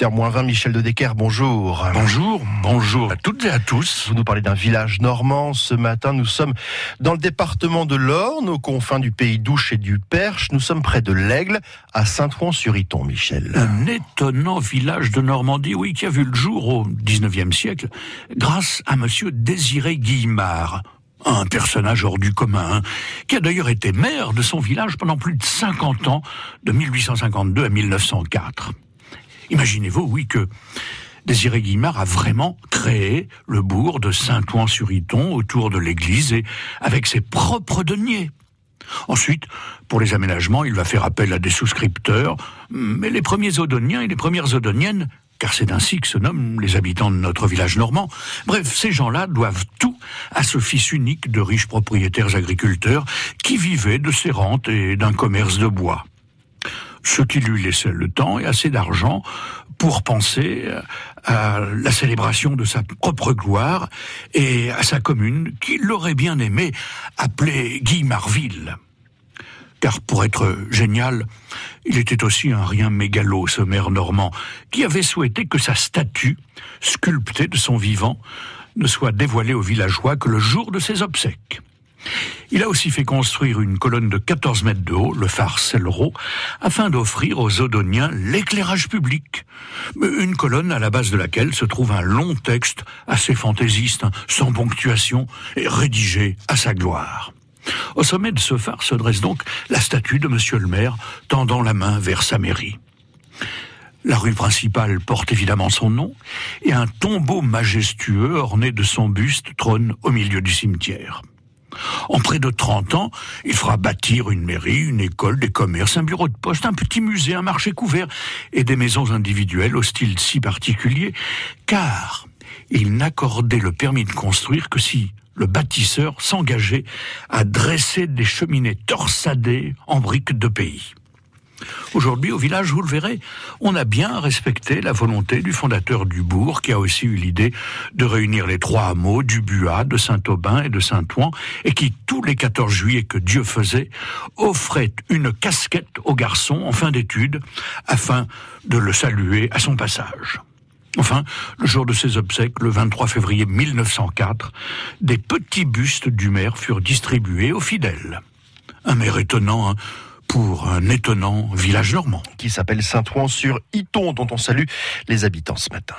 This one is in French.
18h20, Michel de Decker, bonjour. Bonjour, bonjour à toutes et à tous. Vous nous parlez d'un village normand. Ce matin, nous sommes dans le département de l'Orne, aux confins du pays d'Ouche et du Perche. Nous sommes près de l'Aigle, à Saint-Ouen-sur-Iton, Michel. Un étonnant village de Normandie, oui, qui a vu le jour au 19e siècle, grâce à monsieur Désiré Guillemard, un personnage hors du commun, hein, qui a d'ailleurs été maire de son village pendant plus de 50 ans, de 1852 à 1904. Imaginez-vous, oui, que Désiré Guimard a vraiment créé le bourg de Saint-Ouen-sur-Iton autour de l'église et avec ses propres deniers. Ensuite, pour les aménagements, il va faire appel à des souscripteurs, mais les premiers odoniens et les premières odoniennes car c'est ainsi que se nomment les habitants de notre village normand. Bref, ces gens-là doivent tout à ce fils unique de riches propriétaires agriculteurs qui vivaient de ses rentes et d'un commerce de bois. Ce qui lui laissait le temps et assez d'argent pour penser à la célébration de sa propre gloire et à sa commune qu'il aurait bien aimé appeler Guy Marville car pour être génial, il était aussi un rien mégalo, ce maire normand, qui avait souhaité que sa statue, sculptée de son vivant, ne soit dévoilée aux villageois que le jour de ses obsèques. Il a aussi fait construire une colonne de 14 mètres de haut, le phare Sellereau, afin d'offrir aux Odoniens l'éclairage public. Une colonne à la base de laquelle se trouve un long texte assez fantaisiste, sans ponctuation, et rédigé à sa gloire. Au sommet de ce phare se dresse donc la statue de Monsieur le maire, tendant la main vers sa mairie. La rue principale porte évidemment son nom, et un tombeau majestueux orné de son buste trône au milieu du cimetière. En près de 30 ans, il fera bâtir une mairie, une école, des commerces, un bureau de poste, un petit musée, un marché couvert et des maisons individuelles au style si particulier, car il n'accordait le permis de construire que si le bâtisseur s'engageait à dresser des cheminées torsadées en briques de pays. Aujourd'hui, au village, vous le verrez, on a bien respecté la volonté du fondateur du bourg, qui a aussi eu l'idée de réunir les trois hameaux du Buat, de Saint-Aubin et de Saint-Ouen, et qui, tous les 14 juillet que Dieu faisait, offrait une casquette au garçon en fin d'études, afin de le saluer à son passage. Enfin, le jour de ses obsèques, le 23 février 1904, des petits bustes du maire furent distribués aux fidèles. Un maire étonnant hein, pour un étonnant village normand. Qui s'appelle Saint-Ouen sur Iton, dont on salue les habitants ce matin.